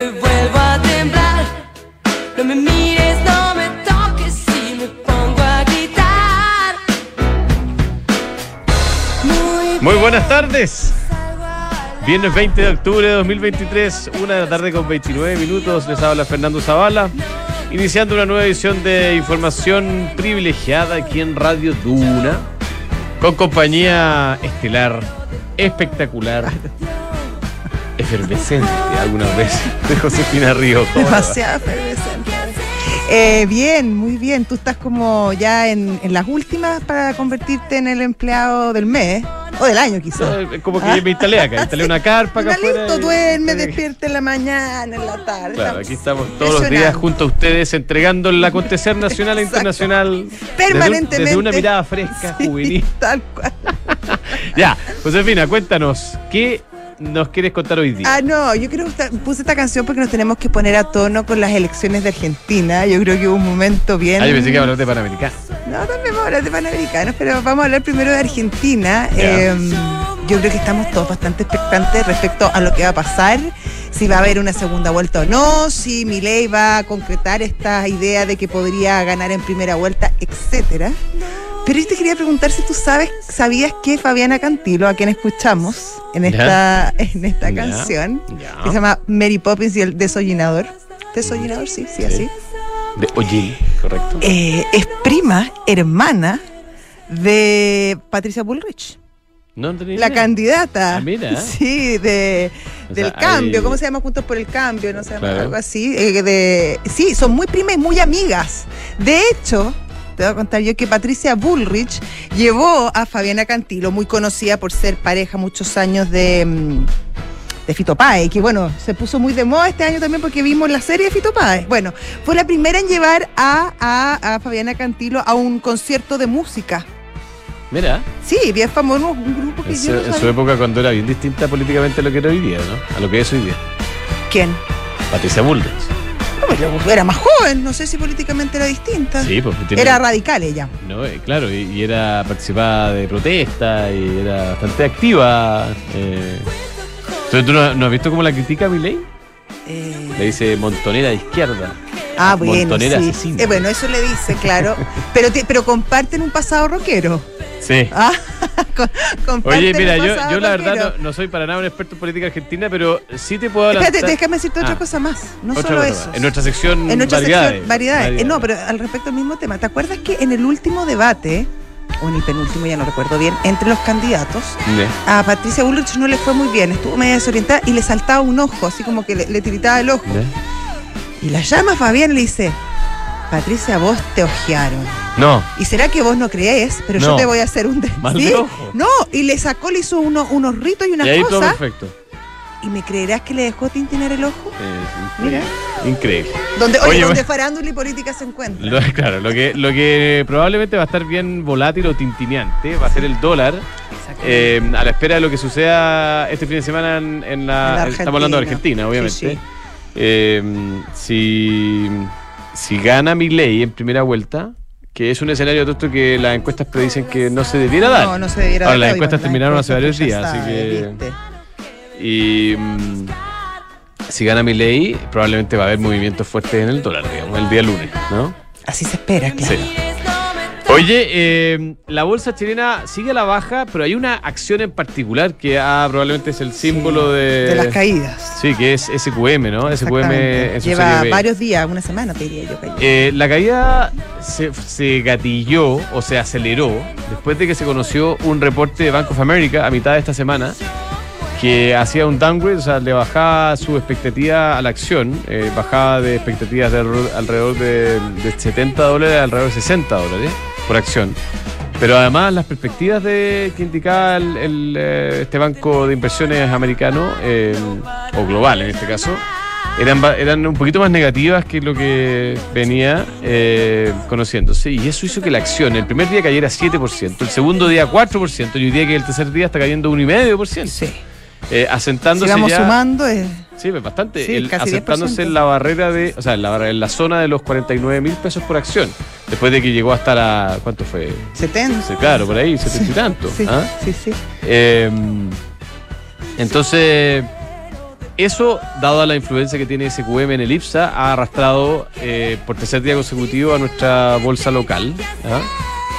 Vuelvo a temblar, no me mires, no me toques y me pongo a gritar. Muy, buenas tardes. Viernes 20 de octubre de 2023, una de la tarde con 29 minutos. Les habla Fernando Zavala, iniciando una nueva edición de información privilegiada aquí en Radio Duna, con compañía estelar, espectacular, efervescente algunas veces, de Josefina Ríos. ¿Cómo le va? Demasiado efervescente. Eh, bien, muy bien. Tú estás como ya en, en las últimas para convertirte en el empleado del mes o del año quizás. No, Como que me instalé acá, instalé una carpa acá Está afuera. listo, y- duerme, despierta en la mañana, en la tarde. Claro, aquí estamos todos los días junto a ustedes entregando el acontecer nacional e internacional desde un- Permanentemente. Desde, una mirada fresca, Sí, juvenil. Tal cual. Ya, Josefina, cuéntanos, ¿qué nos quieres contar hoy día? Ah, no, yo creo que puse esta canción porque nos tenemos que poner a tono con las elecciones de Argentina. Yo creo que hubo un momento bien. Ah, yo pensé que hablar de Panamericano. No, también vamos a hablar de Panamericanos, pero vamos a hablar primero de Argentina. Eh, yo creo que estamos todos bastante expectantes respecto a lo que va a pasar, si va a haber una segunda vuelta o no, si Milei va a concretar esta idea de que podría ganar en primera vuelta, etcétera. Pero yo te quería preguntar si tú sabes, sabías que Fabiana Cantilo, a quien escuchamos en esta, en esta canción, que se llama Mary Poppins y el desollinador. ¿Desollinador? Sí, sí, así. De Ojil, correcto. Eh, es prima, hermana de Patricia Bullrich, no la idea. candidata. Ah, mira. Sí, de, O del sea, cambio. hay- ¿Cómo se llama Juntos por el Cambio? No sé, Claro. algo así. eh, de, sí, son muy primas y muy amigas. De hecho. Te voy a contar yo que Patricia Bullrich llevó a Fabiana Cantilo, muy conocida por ser pareja muchos años de, mm, de Fito Páez, que bueno, se puso muy de moda este año también porque vimos la serie de Fito Páez. Bueno, fue la primera en llevar a, a- a Fabiana Cantilo a un concierto de música. Mira, Sí, bien famoso, un grupo que en su, yo no en su época cuando era bien distinta políticamente a lo que era hoy día, ¿no? A lo que es hoy día. ¿Quién? Patricia Bullrich. No, pero era más joven, no sé si políticamente era distinta. Sí, porque Era radical ella. No, eh, claro, y, y era participada de protesta y era bastante activa. Eh. Entonces, ¿tú no, no has visto cómo la critica a Milei? Eh, Le dice montonera de izquierda. ah, bueno, montonera sí. Eh, bueno, eso le dice, claro. pero, te- pero comparten un pasado rockero. Sí. Ah, con- Oye, mira, yo, yo la verdad no, no soy para nada un experto en política argentina, pero sí te puedo hablar. Espérate, déjame decirte otra Ah. cosa más. No solo eso. más. En nuestra sección En nuestra variedades. sección, variedades. Eh, no, pero al respecto del mismo tema. ¿Te acuerdas que en el último debate, o en el penúltimo, ya no recuerdo bien, entre los candidatos, a Patricia Bullrich no le fue muy bien, estuvo medio desorientada y le saltaba un ojo, así como que le, le tiritaba el ojo. Y la llama Fabián le dice, Patricia, vos te ojearon. No, ¿Y será que vos no creés? Pero yo te voy a hacer un... de- Mal ¿Sí? de ojo. No, y le sacó, le hizo uno- unos ritos y unas y ahí todo perfecto. ¿Y me creerás que le dejó tintinar el ojo? Eh, Mira. Increíble. Donde, oye, Oye, donde farándula y política se encuentran. Lo- claro, lo que, lo que probablemente va a estar bien volátil o tintineante va a ser el dólar. eh, a la espera de lo que suceda este fin de semana en, en la. En estamos hablando de Argentina. Argentina, obviamente. Sí, sí. Eh, si, si gana mi ley en primera vuelta, que es un escenario todo esto que las encuestas predicen que no se debiera dar. No, no se debiera Ahora, dar. las encuestas las terminaron hace varios días, así que- ¿viste? Y mm, si gana mi ley, probablemente va a haber movimientos fuertes en el dólar, digamos, el día lunes, ¿no? Así se espera, claro. Sí. Oye, eh, la bolsa chilena sigue a la baja, pero hay una acción en particular que ah, probablemente es el símbolo de. De las caídas. Sí, que es SQM, ¿no? SQM en su Lleva serie B. varios días, una semana te diría yo. Eh, la caída se, se gatilló o se aceleró después de que se conoció un reporte de Bank of America a mitad de esta semana que hacía un downgrade, o sea, le bajaba su expectativa a la acción, eh, bajaba de expectativas de alrededor, alrededor de, de 70 dólares a alrededor de 60 dólares por acción. Pero además las perspectivas de que indicaba el, el, eh, este banco de inversiones americano, eh, o global en este caso, eran, eran un poquito más negativas que lo que venía eh, conociéndose. Y eso hizo que la acción el primer día cayera 7%, el segundo día 4%, y hoy día que el tercer día está cayendo 1,5%. Sí. Eh, Si asentándose vamos ya, sumando, es Sí, pues bastante. Sí, El- 10%. en la barrera de. O sea, en la, barrera- en la zona de los 49 mil pesos por acción. Después de que llegó hasta la. ¿Cuánto fue? 70. Sí, claro, por ahí, 70 y tanto. Sí, ¿ah? sí, sí. Eh, entonces, eso, dado la influencia que tiene SQM en el IPSA, ha arrastrado eh, por tercer día consecutivo a nuestra bolsa local ¿ah?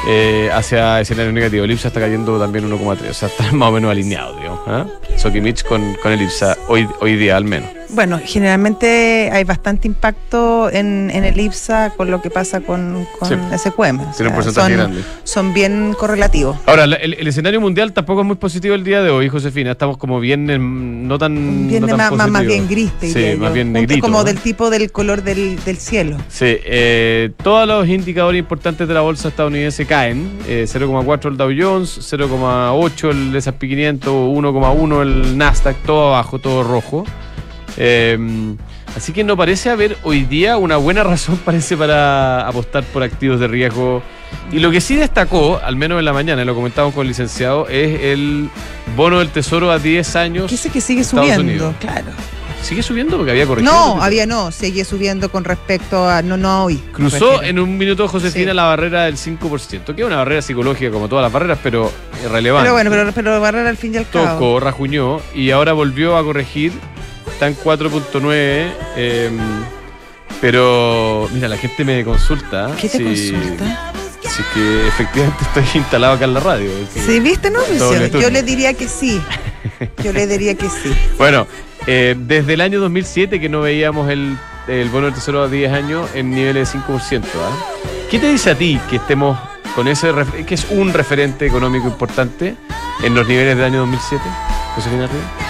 Eh, hacia escenario negativo. El IPSA está cayendo también 1,3, o sea, está más o menos alineado, digamos. ¿ah? Sokimich con, con el IPSA, hoy, hoy día al menos. Bueno, generalmente hay bastante impacto en, en el IPSA con lo que pasa con, con Sí. SQM. o sea, son, bien correlativos. Ahora, la- el, el escenario mundial tampoco es muy positivo el día de hoy, Josefina. Estamos como bien, em, no tan. Bien no tan más, bien gris, te Sí, más bien negrito. Como ¿no? del tipo del color del, del cielo. Sí, eh, todos los indicadores importantes de la bolsa estadounidense caen. Eh, 0,4 el Dow Jones, 0,8 el S&P 500, 1,1 el Nasdaq, todo abajo, todo rojo. Eh, así que no parece haber hoy día una buena razón, parece, para apostar por activos de riesgo. Y lo que sí destacó, al menos en la mañana, lo comentamos con el licenciado, es el bono del tesoro a 10 años. Dice que sigue Estados subiendo, Unidos. claro. ¿Sigue subiendo? Porque había corregido. No, había no, sigue subiendo con respecto a no, no hoy. Cruzó en un minuto Josefina Sí. la barrera del 5%, que es una barrera psicológica como todas las barreras, pero relevante. Pero bueno, pero, pero barrer al fin y al cabo. Tocó, rajuñó y ahora volvió a corregir. Está en 4.9. eh, pero mira, la gente me consulta. ¿Qué te si- consulta? Si es que efectivamente estoy instalado acá en la radio. Sí. ¿viste, no? Yo, le diría que sí. Yo le diría que sí. Bueno, eh, desde el año 2007 que no veíamos el, el bono del tesoro a 10 años en niveles de 5%. ¿ah? ¿Qué te dice a ti que estemos con ese, que es un referente económico importante en los niveles del año 2007? Josefina Ríos?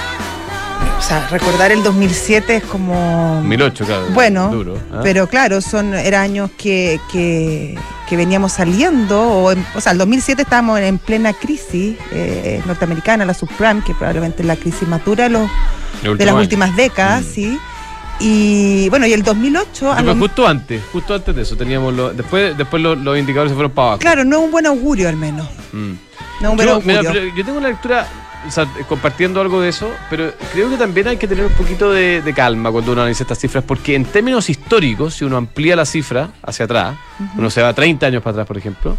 O sea, recordar el 2007 es como... 2008, claro. Bueno, Duro. ¿ah? Pero claro, son eran años que, que, que veníamos saliendo, o, en- o sea, el 2007 estábamos en plena crisis eh, norteamericana, la subprime, que probablemente es la crisis más dura de, los- las año. últimas décadas, Mm. sí. Y bueno, y el 2008, a Sí, lo- pues justo antes, justo antes de eso teníamos los, después, después los, los indicadores se fueron para abajo. claro, no es un buen augurio al menos. Mm. No es un buen Yo, mira, augurio. pero yo tengo una lectura, o sea, compartiendo algo de eso, pero creo que también hay que tener un poquito de, de calma cuando uno analiza estas cifras, porque en términos históricos, si uno amplía la cifra hacia atrás, uno se va 30 años para atrás, por ejemplo,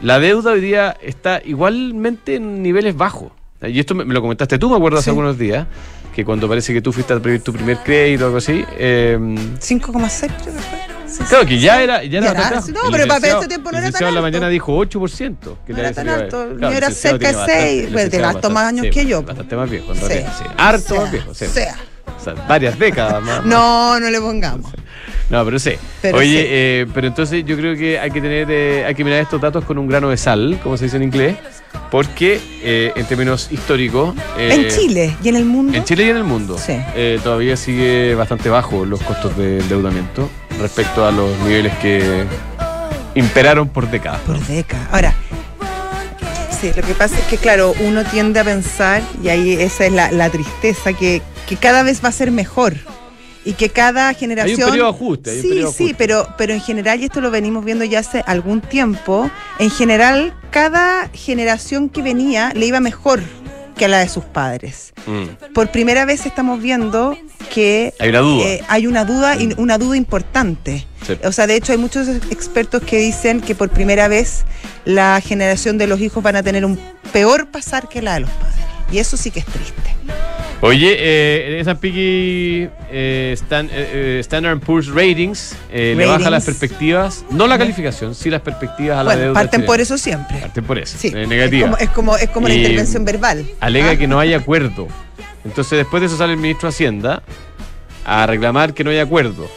la deuda hoy día está igualmente en niveles bajos. Y esto me, me lo comentaste tú, me acuerdo, hace Sí. algunos días, que cuando parece que tú fuiste a pedir tu primer crédito o algo así, eh, 5,6 creo que fue. Sí, Claro que sí. ya era, ya era Ya era- no, pero para ese tiempo no el era tan en la alto. mañana dijo 8%. Que No era tan alto, claro, el el mío era cerca de tiene bastante- seis, el pues, de harto más años que sí, yo. Bastante más viejo, en Sí. realidad, sí. Harto Sea, más viejo, sí. sea. O sea, varias décadas más. No, no le pongamos. No, pero sí. Pero Oye, sí. eh, pero entonces yo creo que hay que tener, eh, hay que mirar estos datos con un grano de sal, como se dice en inglés, porque eh, en términos históricos. en Chile y en el mundo. En Chile y en el mundo. Sí. todavía sigue bastante bajo los costos de endeudamiento respecto a los niveles que imperaron por décadas. Por décadas. Ahora, sí, lo que pasa es que, claro, uno tiende a pensar, y ahí esa es la, la tristeza, que, que cada vez va a ser mejor. Y que cada generación. periodo ajuste, hay un sí, periodo de sí, ajuste. pero, pero en general, y esto lo venimos viendo ya hace algún tiempo, en general, cada generación que venía le iba mejor que a la de sus padres. Mm. Por primera vez estamos viendo que Hay una duda. eh, hay una duda, y una duda importante. Sí. O sea, de hecho hay muchos expertos que dicen que por primera vez la generación de los hijos van a tener un peor pasar que la de los padres. Y eso sí que es triste. Oye, eh, esa Piggy eh, Stan- eh, eh, Standard Poor's Ratings eh, le baja las perspectivas, no la calificación, sí las perspectivas a la Bueno, deuda. parten chilena. por eso siempre. Parten por eso, Sí, es negativa. como, es como, es como Y- intervención verbal. Alega ¿Ah? que no hay acuerdo. Entonces después de eso sale el ministro de Hacienda a reclamar que no hay acuerdo.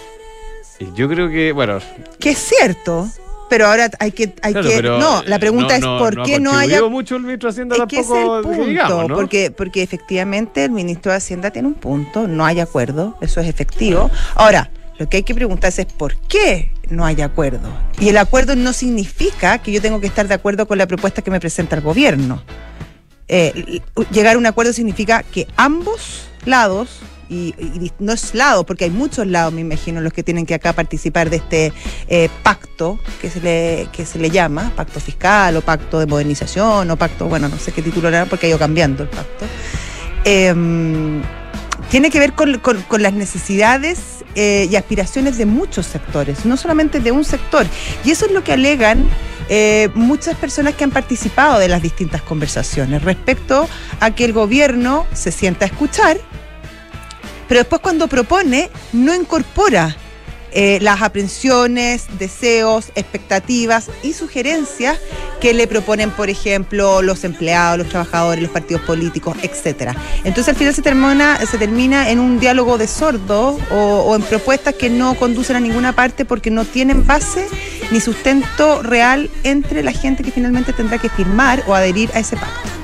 Y yo creo que, bueno, Que es cierto, pero ahora hay que... Hay claro, que no, la eh, pregunta no- es por no qué no hay contribuido mucho el ministro de Hacienda Es que ese es tampoco, el que punto, digamos, ¿no? porque, porque efectivamente el ministro de Hacienda tiene un punto, no hay acuerdo, eso es efectivo. Ahora, lo que hay que preguntarse es por qué no hay acuerdo. Y el acuerdo no significa que yo tengo que estar de acuerdo con la propuesta que me presenta el gobierno. Eh, llegar a un acuerdo significa que ambos lados, y, no es lado, porque hay muchos lados, me imagino, los que tienen que acá participar de este eh, pacto que se, le, que se le llama, pacto fiscal o pacto de modernización o pacto, bueno, no sé qué título era porque ha ido cambiando el pacto. Em, tiene que ver con, con- con las necesidades eh, y aspiraciones de muchos sectores, no solamente de un sector. Y eso es lo que alegan eh, muchas personas que han participado de las distintas conversaciones respecto a que el gobierno se sienta a escuchar pero después cuando propone no incorpora eh, las aprensiones, deseos, expectativas y sugerencias que le proponen, por ejemplo, los empleados, los trabajadores, los partidos políticos, etcétera. Entonces al final se termina, se termina en un diálogo de sordos o, o en propuestas que no conducen a ninguna parte porque no tienen base ni sustento real entre la gente que finalmente tendrá que firmar o adherir a ese pacto.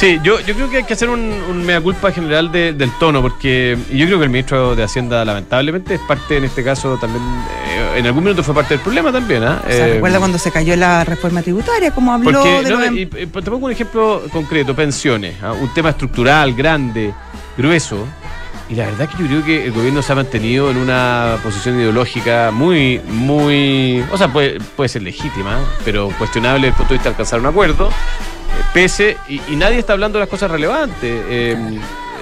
Sí, yo, yo creo que hay que hacer un, un mea culpa general de- del tono, porque yo creo que el ministro de Hacienda, lamentablemente, es parte, en este caso, también, eh, en algún minuto fue parte del problema también, ¿ah? O sea, Eh, recuerda cuando se cayó la reforma tributaria, como habló Porque, de no, los y- y te pongo un ejemplo concreto, pensiones, ¿ah? un tema estructural, grande, grueso, y la verdad que yo creo que el gobierno se ha mantenido en una posición ideológica muy, muy, o sea, puede, puede ser legítima, pero cuestionable desde el punto de vista de alcanzar un acuerdo, pese, y, y nadie está hablando de las cosas relevantes. eh,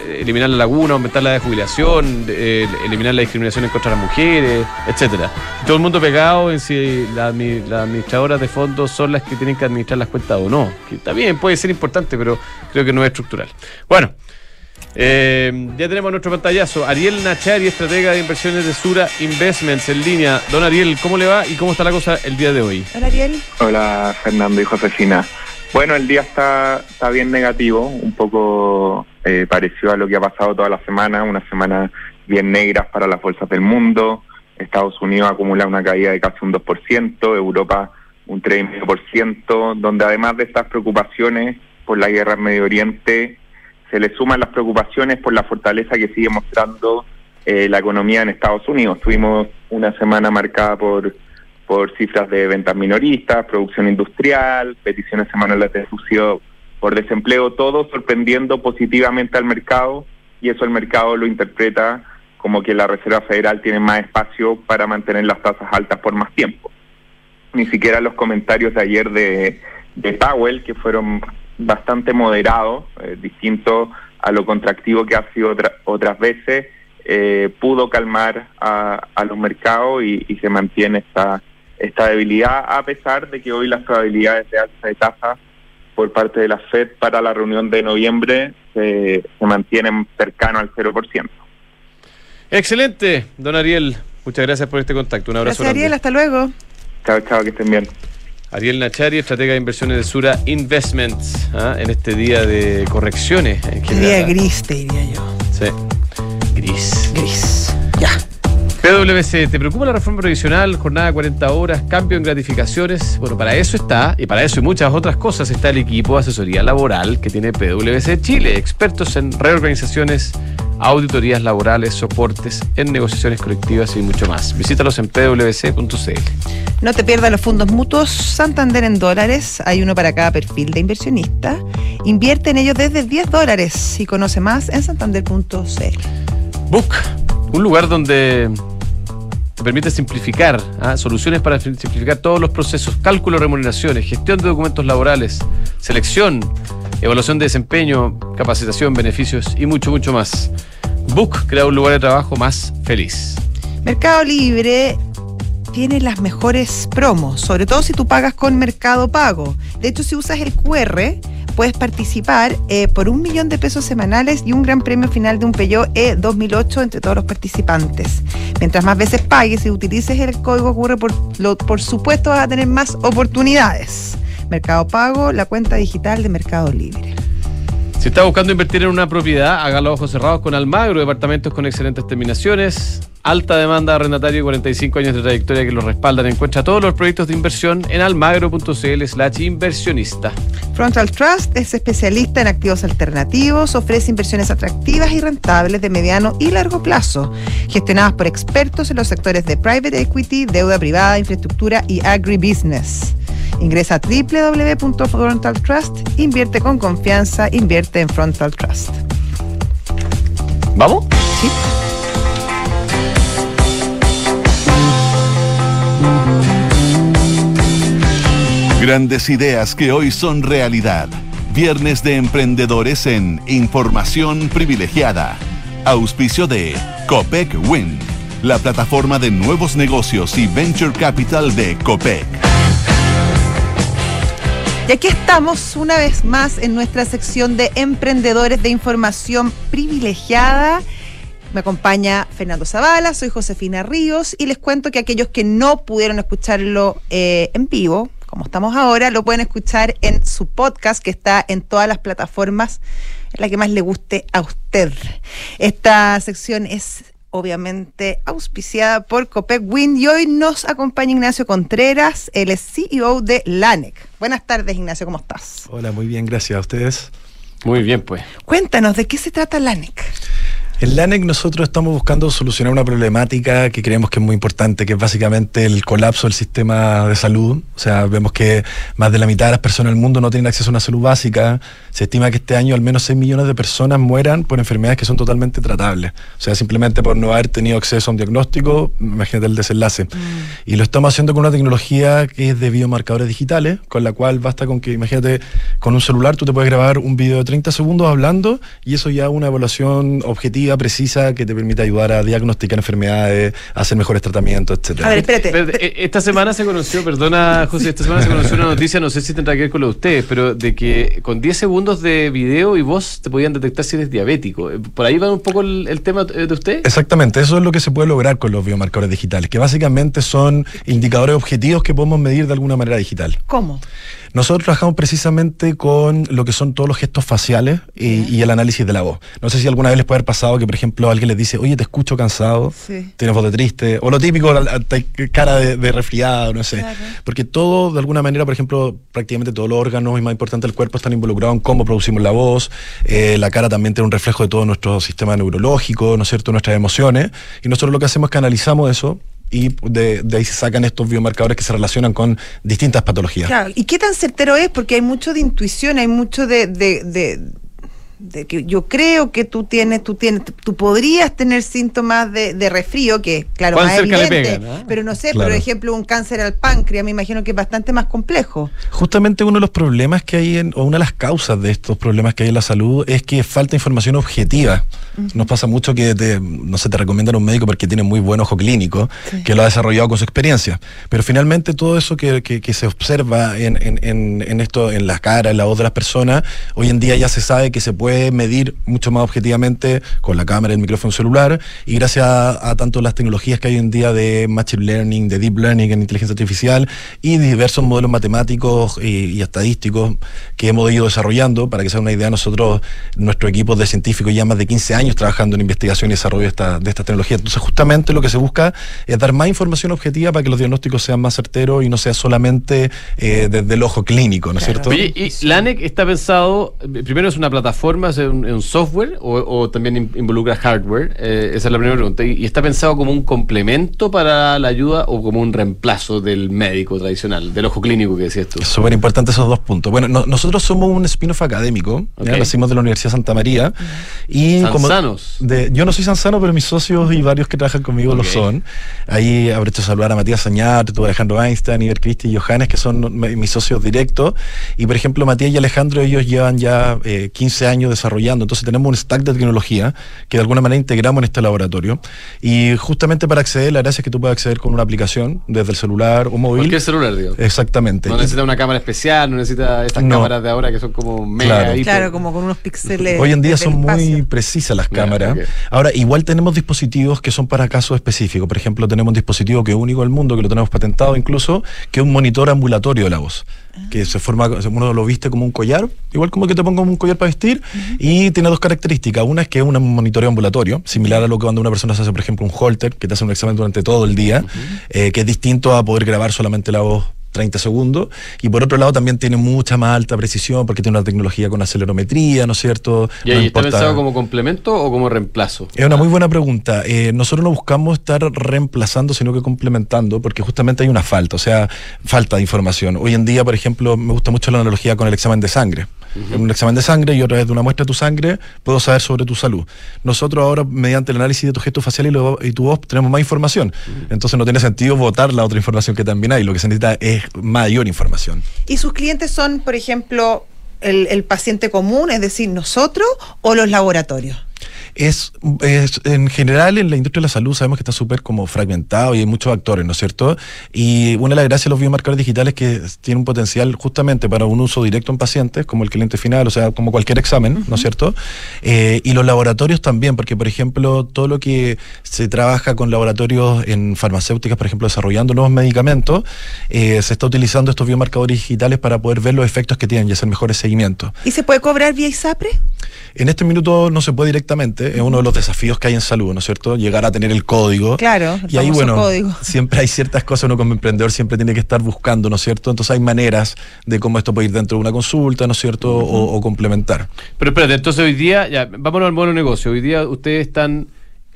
eliminar la laguna, aumentar la de jubilación, eh, eliminar la discriminación en contra de las mujeres, etcétera. Todo el mundo pegado en si la las administradoras de fondos son las que tienen que administrar las cuentas o no. Que también puede ser importante, pero creo que no es estructural. Bueno, eh, ya tenemos nuestro pantallazo. Ariel Nachari, estratega de inversiones de Sura Investments en línea. Don Ariel, ¿cómo le va y cómo está la cosa el día de hoy? Hola, Ariel. Hola Fernando y Josefina. Bueno, el día está, está bien negativo, un poco eh, parecido a lo que ha pasado toda la semana, una semana bien negra para las bolsas del mundo. Estados Unidos acumula una caída de casi un 2%, Europa un 3,5%, donde además de estas preocupaciones por la guerra en Medio Oriente, se le suman las preocupaciones por la fortaleza que sigue mostrando eh, la economía en Estados Unidos. Tuvimos una semana marcada por por cifras de ventas minoristas, producción industrial, peticiones semanales de subsidio por desempleo, todo sorprendiendo positivamente al mercado y eso el mercado lo interpreta como que la Reserva Federal tiene más espacio para mantener las tasas altas por más tiempo. Ni siquiera los comentarios de ayer de, de Powell, que fueron bastante moderados, eh, distinto a lo contractivo que ha sido otra- otras veces, eh, pudo calmar a, los mercados y, y se mantiene esta, esta debilidad, a pesar de que hoy las probabilidades de alza de tasa por parte de la Fed para la reunión de noviembre se, se mantienen cercano al 0%. Excelente, don Ariel. Muchas gracias por este contacto. Un abrazo Gracias, grande. Ariel. Hasta luego. Chao, chao, que estén bien. Ariel Nachari, estratega de inversiones de Sura Investments, ¿ah? en este día de correcciones. En día gris, te diría yo. Sí. Gris. Gris. PwC, ¿te preocupa la reforma previsional, jornada de 40 horas, cambio en gratificaciones? Bueno, para eso está, y para eso y muchas otras cosas, está el equipo de asesoría laboral que tiene PwC Chile, expertos en reorganizaciones, auditorías laborales, soportes en negociaciones colectivas y mucho más. Visítalos en pwc.cl. No te pierdas los fondos mutuos Santander en dólares. Hay uno para cada perfil de inversionista. Invierte en ellos desde 10 dólares y conoce más en santander.cl. Book, un lugar donde te permite simplificar, ¿ah? soluciones para simplificar todos los procesos, cálculo remuneraciones, gestión de documentos laborales, selección, evaluación de desempeño, capacitación, beneficios y mucho, mucho más. Book crea un lugar de trabajo más feliz. Mercado Libre tiene las mejores promos, sobre todo si tú pagas con Mercado Pago. De hecho, si usas el QR, puedes participar eh, por un millón de pesos semanales y un gran premio final de un Peugeot E 2008 entre todos los participantes. Mientras más veces pagues y utilices el código QR, por, lo- por supuesto vas a tener más oportunidades. Mercado Pago, la cuenta digital de Mercado Libre. Si está buscando invertir en una propiedad, hágalo ojos cerrados con Almagro, departamentos con excelentes terminaciones, alta demanda de arrendatario y 45 años de trayectoria que los respaldan. Encuentra todos los proyectos de inversión en almagro.cl slash inversionista. Frontal Trust es especialista en activos alternativos, ofrece inversiones atractivas y rentables de mediano y largo plazo, gestionadas por expertos en los sectores de private equity, deuda privada, infraestructura y agribusiness. Ingresa a www.frontaltrust, invierte con confianza, invierte en Frontal Trust. ¿Vamos? ¿Sí? Grandes ideas que hoy son realidad. Viernes de emprendedores en Información Privilegiada. Auspicio de Copec Wind, la plataforma de nuevos negocios y venture capital de Copec. Y aquí estamos una vez más en nuestra sección de emprendedores de información privilegiada. Me acompaña Fernando Zavala, soy Josefina Ríos y les cuento que aquellos que no pudieron escucharlo eh, en vivo, como estamos ahora, lo pueden escuchar en su podcast que está en todas las plataformas, la que más le guste a usted. Esta sección es obviamente auspiciada por Copec Wind y hoy nos acompaña Ignacio Contreras, es CEO de LANEC. Buenas tardes Ignacio, ¿cómo estás? Hola, muy bien, gracias a ustedes. Muy bien, pues. Cuéntanos, ¿de qué se trata LANEC? En LANEC nosotros estamos buscando solucionar una problemática que creemos que es muy importante, que es básicamente el colapso del sistema de salud. O sea, vemos que más de la mitad de las personas del mundo no tienen acceso a una salud básica. Se estima que este año al menos 6 millones de personas mueran por enfermedades que son totalmente tratables. O sea, simplemente por no haber tenido acceso a un diagnóstico, imagínate el desenlace. Y lo estamos haciendo con una tecnología que es de biomarcadores digitales, con la cual basta con que, imagínate, con un celular tú te puedes grabar un video de 30 segundos hablando y eso ya es una evaluación objetiva precisa que te permite ayudar a diagnosticar enfermedades, a hacer mejores tratamientos, etc. A ver, espérate. Eh, esta semana se conoció, perdona José, esta semana se conoció una noticia, no sé si tendrá que ver con lo de ustedes, pero de que con 10 segundos de video y voz te podían detectar si eres diabético. Eh, ¿Por ahí va un poco el, el tema eh, de usted? Exactamente, eso es lo que se puede lograr con los biomarcadores digitales, que básicamente son indicadores objetivos que podemos medir de alguna manera digital. ¿Cómo? Nosotros trabajamos precisamente con lo que son todos los gestos faciales y, y el análisis de la voz. No sé si alguna vez les puede haber pasado que, por ejemplo, alguien les dice, oye, te escucho cansado, Sí. tienes voz de triste, o lo típico, cara de, de resfriado, no sé. Claro. Porque todo, de alguna manera, por ejemplo, prácticamente todos los órganos y más importante el cuerpo están involucrados en cómo producimos la voz. Eh, la cara también tiene un reflejo de todo nuestro sistema neurológico, ¿no es cierto?, nuestras emociones. Y nosotros lo que hacemos es que analizamos eso y de, ahí se sacan estos biomarcadores que se relacionan con distintas patologías. Claro, ¿y qué tan certero es? Porque hay mucho de intuición, hay mucho de- de que yo creo que tú tienes, tú tienes, tú podrías tener síntomas de, de resfrío, que claro, ¿Cuán más evidente, pegan, ah? pero no sé, Claro. por ejemplo, un cáncer al páncreas, me imagino que es bastante más complejo. Justamente uno de los problemas que hay, en, o una de las causas de estos problemas que hay en la salud es que falta información objetiva. Nos pasa mucho que te, no sé, te recomiendan un médico porque tiene muy buen ojo clínico, que lo ha desarrollado con su experiencia. Pero finalmente todo eso que, que- que se observa en, en- en- en esto, en la cara, en la voz de las personas, hoy en día ya se sabe que se puede medir mucho más objetivamente con la cámara y el micrófono celular. Y gracias a, a tanto las tecnologías que hay hoy en día de Machine Learning, de Deep Learning en inteligencia artificial y diversos modelos matemáticos y, y estadísticos que hemos ido desarrollando, para que sea una idea, nosotros, nuestro equipo de científicos ya más de 15 años trabajando en investigación y desarrollo de esta, de esta tecnología. Entonces, justamente lo que se busca es dar más información objetiva para que los diagnósticos sean más certeros y no sea solamente eh, desde el ojo clínico, ¿no es Claro. cierto? Oye, ¿y LANEC está pensado, primero es una plataforma, es un, un software o, o también in- involucra hardware? Eh, esa es la primera pregunta. ¿Y, y está pensado como un complemento para la ayuda o como un reemplazo del médico tradicional, del ojo clínico que decías tú? Súper importante esos dos puntos. Bueno, no- nosotros somos un spin-off académico, nacimos de la Universidad Santa María. Y Sanzanos. de, yo no soy sansano, pero mis socios y varios que trabajan conmigo lo son. Ahí aprovecho de saludar a Matías Sañar, Alejandro Einstein, Iber Cristi y Johannes, que son mi- mis socios directos. Y por ejemplo, Matías y Alejandro, ellos llevan ya eh, 15 años desarrollando. Entonces tenemos un stack de tecnología que de alguna manera integramos en este laboratorio. Y justamente para acceder, la gracia es que tú puedes acceder con una aplicación desde el celular o móvil. Cualquier celular, digo. Exactamente. No necesita una cámara especial, no necesita estas No. cámaras de ahora que son como mega Claro. como con unos píxeles. Hoy en día son muy precisas las cámaras. Ahora, igual tenemos dispositivos que son para casos específicos. Por ejemplo, tenemos un dispositivo que es único del mundo, que lo tenemos patentado incluso, que es un monitor ambulatorio de la voz. Que se forma, uno lo viste como un collar, igual como que te pongo un collar para vestir, y tiene dos características. Una es que es un monitoreo ambulatorio, similar a lo que cuando una persona se hace, por ejemplo, un holter, que te hace un examen durante todo el día, eh, que es distinto a poder grabar solamente la voz 30 segundos. Y por otro lado también tiene mucha más alta precisión porque tiene una tecnología con acelerometría, ¿no es cierto? ¿Y No está pensado como complemento o como reemplazo? es una muy buena pregunta. Eh, nosotros no buscamos estar reemplazando, sino que complementando, porque justamente hay una falta, o sea, falta de información. Hoy en día, por ejemplo, me gusta mucho la analogía con el examen de sangre. En un examen de sangre, yo a través de una muestra de tu sangre puedo saber sobre tu salud. Nosotros ahora, mediante el análisis de tu gesto facial y, lo- y tu voz, tenemos más información. Entonces no tiene sentido votar la otra información que también hay. Lo que se necesita es mayor información. ¿Y sus clientes son, por ejemplo, el, el paciente común, es decir, nosotros o los laboratorios? Es, es- en general en la industria de la salud sabemos que está súper como fragmentado y hay muchos actores, ¿no es cierto? Y una de las gracias de los biomarcadores digitales es que tiene un potencial justamente para un uso directo en pacientes, como el cliente final, o sea, como cualquier examen, ¿no es cierto? Eh, y los laboratorios también, porque por ejemplo, todo lo que se trabaja con laboratorios en farmacéuticas, por ejemplo, desarrollando nuevos medicamentos, eh, se está utilizando estos biomarcadores digitales para poder ver los efectos que tienen y hacer mejores seguimientos. ¿Y se puede cobrar vía ISAPRE? En este minuto no se puede directamente, es uno de los desafíos que hay en salud, ¿no es cierto? Llegar a tener el código. Claro, el y ahí, bueno, código. siempre hay ciertas cosas, uno como emprendedor siempre tiene que estar buscando, ¿no es cierto? Entonces hay maneras de cómo esto puede ir dentro de una consulta, ¿no es cierto? o, o complementar. Pero espérate, entonces hoy día, ya, vámonos al modo negocio. Hoy día ustedes están,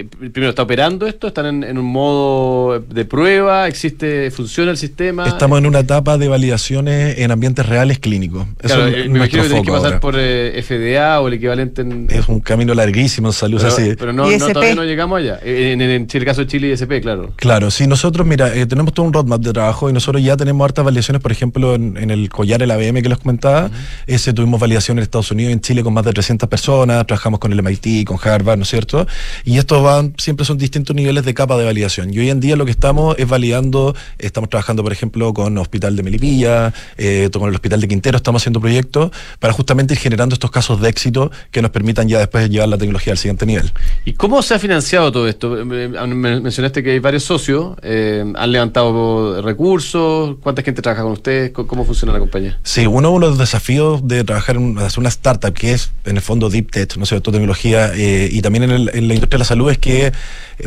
primero, ¿está operando esto? ¿Están en, en un modo de prueba? ¿Existe, funciona el sistema? Estamos en una etapa de validaciones en ambientes reales clínicos. Eso Claro, es eh, me imagino que tenés que pasar ahora. por eh, FDA o el equivalente en... Es un camino larguísimo en salud, pero, así. pero no, todavía no llegamos allá. Eh, En, en- en el caso de Chile y SP, claro. Claro, sí, nosotros, mira, eh, tenemos todo un roadmap de trabajo y nosotros ya tenemos hartas validaciones, por ejemplo, en, en el collar, el ABM que les comentaba, ese tuvimos validación en Estados Unidos y en Chile con más de 300 personas, trabajamos con el MIT, con Harvard, ¿no es cierto? Y estos van, siempre son distintos niveles de capa de validación. Y hoy en día lo que estamos es validando, estamos trabajando, por ejemplo, con Hospital de Melipilla, eh, con el Hospital de Quintero, estamos haciendo proyectos para justamente ir generando estos casos de éxito que nos permitan ya después llevar la tecnología al siguiente nivel. ¿Y cómo se ha financiado todo esto? Eh, me- mencionaste que hay varios socios, eh, han levantado recursos, ¿cuánta gente trabaja con ustedes? ¿Cómo, funciona la compañía? Sí, uno de los desafíos de trabajar en una, startup que es en el fondo deep tech, no sé, tecnología eh, y también en, el- en la industria de la salud es que eh,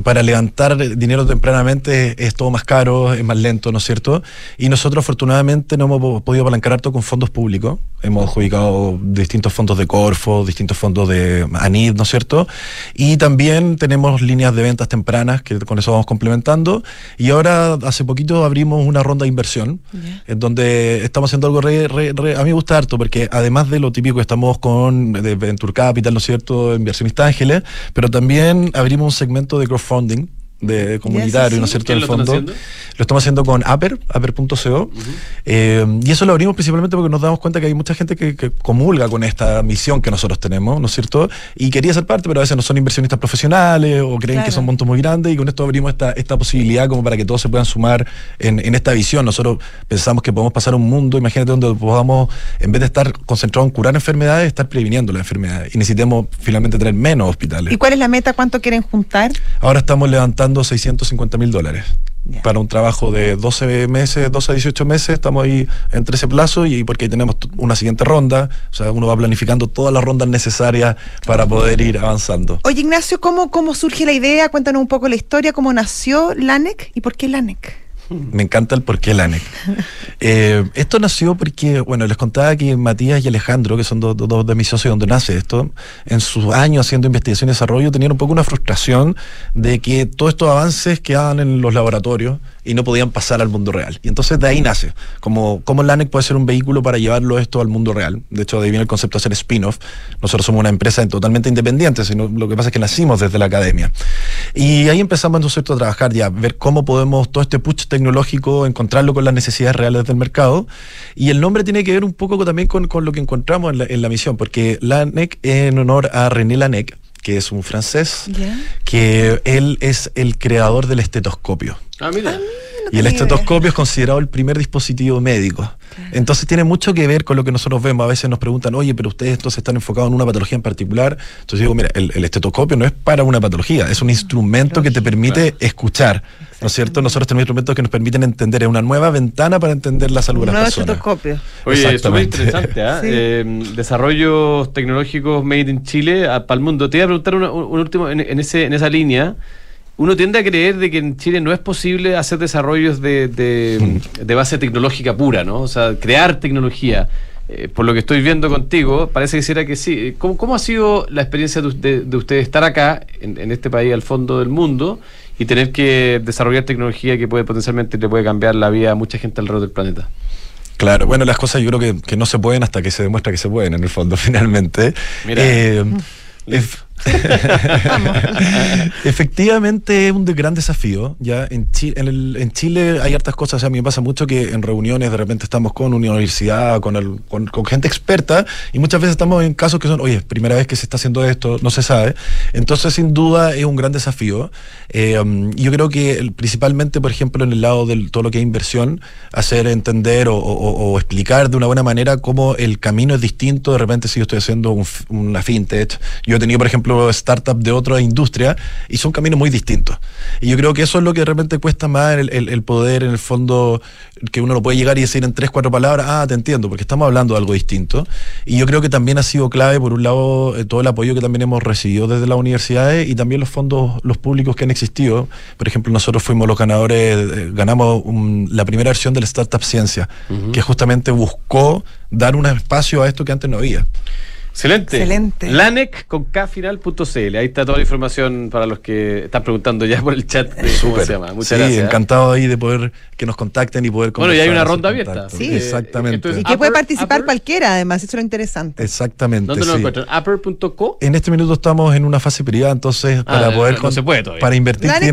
para levantar dinero tempranamente es todo más caro, es más lento, ¿no es cierto? Y nosotros afortunadamente no hemos po- podido apalancar harto con fondos públicos. Hemos adjudicado distintos fondos de Corfo, distintos fondos de ANID, ¿no es cierto? Y también tenemos líneas de ventas tempranas que con eso vamos complementando. Y ahora hace poquito abrimos una ronda de inversión en donde estamos haciendo algo re, re- re- a mí me gusta harto porque además de lo típico que estamos con de Venture Capital, ¿no es cierto?, inversionistas ángeles, pero también abrimos un segmento de crowdfunding de comunitario. ¿no es cierto?, ¿Quién en el fondo. haciendo? Lo estamos haciendo con Aper, aper.co. eh, y eso lo abrimos principalmente porque nos damos cuenta que hay mucha gente que, que comulga con esta misión que nosotros tenemos, ¿no es cierto? Y quería ser parte, pero a veces no son inversionistas profesionales o creen Claro. que son montos muy grandes y con esto abrimos esta, esta posibilidad como para que todos se puedan sumar en, en esta visión. Nosotros pensamos que podemos pasar un mundo, imagínate, donde podamos, en vez de estar concentrados en curar enfermedades, estar previniendo las enfermedades. Y necesitemos finalmente tener menos hospitales. ¿Y cuál es la meta? ¿Cuánto quieren juntar? Ahora estamos levantando 650 mil dólares. Para un trabajo de 12 meses, 12 a 18 meses, estamos ahí entre ese plazo y porque tenemos una siguiente ronda, o sea, uno va planificando todas las rondas necesarias para poder ir avanzando. Oye, Ignacio, ¿cómo, ¿cómo surge la idea? Cuéntanos un poco la historia, cómo nació LANEC y por qué LANEC. Me encanta el porqué LANEC. Eh, esto nació porque, bueno, les contaba que Matías y Alejandro, que son dos de mis socios donde nace esto, en sus años haciendo investigación y desarrollo tenían un poco una frustración de que todos estos avances quedaban en los laboratorios y no podían pasar al mundo real. Y entonces de ahí nace, como, como LANEC puede ser un vehículo para llevarlo esto al mundo real. De hecho, ahí viene el concepto de hacer spin-off. Nosotros somos una empresa totalmente independiente, sino lo que pasa es que nacimos desde la academia. Y ahí empezamos, ¿no es cierto?, a trabajar ya, ver cómo podemos todo este push tecnológico encontrarlo con las necesidades reales del mercado. Y el nombre tiene que ver un poco también con, con lo que encontramos en la, en la misión, porque LANEC en honor a René Laennec, que es un francés, que él es el creador del estetoscopio. Ah, mira. No Y el estetoscopio es considerado el primer dispositivo médico. Entonces tiene mucho que ver con lo que nosotros vemos. A veces nos preguntan, oye, pero ustedes entonces están enfocados en una patología en particular. Entonces digo, mira, el, el estetoscopio no es para una patología, es un instrumento que te permite escuchar. ¿No es cierto? Nosotros tenemos instrumentos que nos permiten entender, es una nueva ventana para entender la salud Un de las personas. estetoscopio. Oye, súper interesante, ¿ah? Sí. Eh, desarrollos tecnológicos made in Chile para el mundo. Te iba a preguntar un, un último en, en ese, en esa línea. Uno tiende a creer de que en Chile no es posible hacer desarrollos de, de- de base tecnológica pura, ¿no? O sea, crear tecnología. Eh, por lo que estoy viendo contigo, parece que será que sí. ¿Cómo, cómo ha sido la experiencia de, usted- de usted estar acá, en, en este país al fondo del mundo, y tener que desarrollar tecnología que puede potencialmente le puede cambiar la vida a mucha gente alrededor del planeta? Claro, bueno, las cosas yo creo que, que no se pueden hasta que se demuestra que se pueden, en el fondo, finalmente. Mira. Eh, es- Vamos. Efectivamente es un gran desafío. Ya en, Chi- en, el- Chile hay hartas cosas. O sea, a mí me pasa mucho que en reuniones de repente estamos con una universidad, con, el- con, gente experta, y muchas veces estamos en casos que son, oye, primera vez que se está haciendo esto, no se sabe. Entonces, sin duda, es un gran desafío. Eh, um, yo creo que principalmente, por ejemplo, en el lado de todo lo que es inversión, hacer entender o, explicar de una buena manera cómo el camino es distinto. De repente, si yo estoy haciendo un una fintech, yo he tenido, por ejemplo, startups de otra industria y son caminos muy distintos. Y yo creo que eso es lo que de repente cuesta más el, el- el poder, en el fondo, que uno lo puede llegar y decir en tres, cuatro palabras, ah, te entiendo, porque estamos hablando de algo distinto. Y yo creo que también ha sido clave, por un lado, eh, todo el apoyo que también hemos recibido desde las universidades y también los fondos, los públicos que han existido. Por ejemplo, nosotros fuimos los ganadores, eh, ganamos un- la primera versión del Startup Ciencia, que justamente buscó dar un espacio a esto que antes no había. Excelente. Excelente. Lanec con kfinal.cl. Ahí está toda la información para los que están preguntando ya por el chat de cómo se llama. Muchas sí, gracias. encantado ahí de poder que nos contacten y poder Bueno, y hay una ronda abierta. Sí. Exactamente. Entonces, Y que puede participar Upper- cualquiera, además, eso es lo interesante. Exactamente. ¿Dónde lo sí. encuentran? Upper.co. En este minuto estamos en una fase privada, entonces Ah, para no, poder no se puede todavía. para invertir que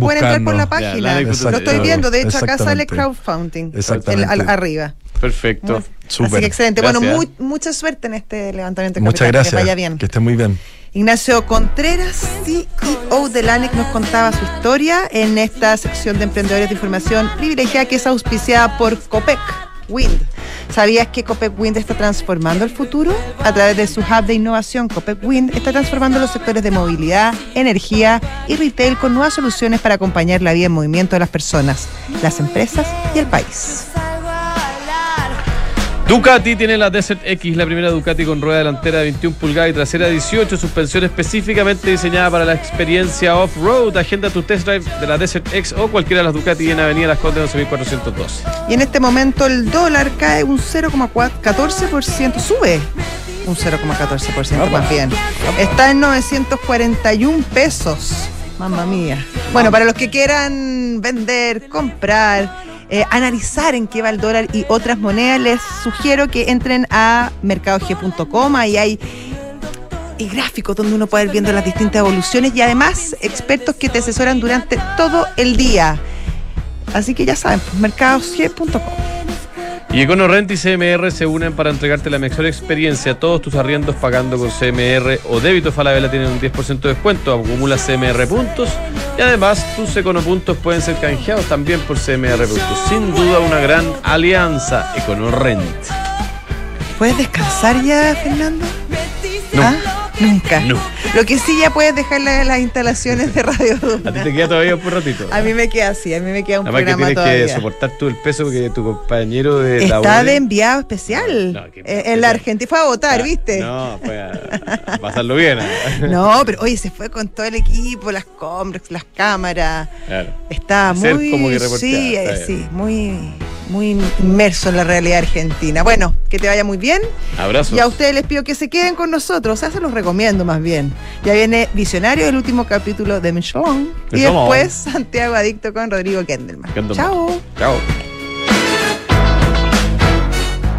pueden entrar por la página. Lo estoy viendo, de hecho acá sale crowdfunding. Exactamente. el- al- arriba. Perfecto. Muy- Súper. Así que excelente. Gracias. Bueno, muy- mucha suerte en este levantamiento de Muchas capital, gracias. Que vaya bien. Que estén muy bien. Ignacio Contreras, CEO de LANEC, nos contaba su historia en esta sección de emprendedores de información privilegiada que es auspiciada por COPEC Wind. ¿Sabías que COPEC Wind está transformando el futuro? A través de su hub de innovación, COPEC Wind está transformando los sectores de movilidad, energía y retail con nuevas soluciones para acompañar la vida en movimiento de las personas, las empresas y el país. Ducati tiene la Desert X, la primera Ducati con rueda delantera de 21 pulgadas y trasera de 18, suspensión específicamente diseñada para la experiencia off-road. Agenda tu test drive de la Desert X o cualquiera de las Ducati en Avenida Las Condes 11412. Y en este momento el dólar cae un 0,14%, sube un 0,14% más bien. Está en 941 pesos. Mamma mía. Bueno, para los que quieran vender, comprar, eh, analizar en qué va el dólar y otras monedas, les sugiero que entren a mercadog.com. Ahí hay gráficos donde uno puede ir viendo las distintas evoluciones y además expertos que te asesoran durante todo el día. Así que ya saben, pues, mercadog.com. Y EconoRent y CMR se unen para entregarte la mejor experiencia. Todos tus arriendos pagando con CMR o débito Falabella tienen un 10% de descuento. Acumula CMR puntos y además tus econopuntos pueden ser canjeados también por CMR puntos. Sin duda una gran alianza. EconoRent. ¿Puedes descansar ya, Fernando? No. ¿Ah? Nunca. No. Lo que sí ya puedes dejar la- las instalaciones de Radio Duna. A ti te queda todavía por ratito. A mí me queda así, a mí me queda un Además que programa tienes todavía. que soportar todo el peso que tu compañero de Está de enviado especial No, eh, en la Argentina. Fue a votar, Ah, ¿viste? No, fue a, a pasarlo bien. ¿eh? No, pero oye, se fue con todo el equipo, las Comrex, las cámaras. Claro. Está Hacer muy, como que sí, eh, sí, muy, muy inmerso en la realidad argentina. Bueno, que te vaya muy bien. Abrazos. Y a ustedes les pido que se queden con nosotros, o sea, se los recomiendo más bien. Ya viene Visionario, el último capítulo de Michelin. Y después Santiago Adicto con Rodrigo Kendelman. Kendelman. Chao. Chao.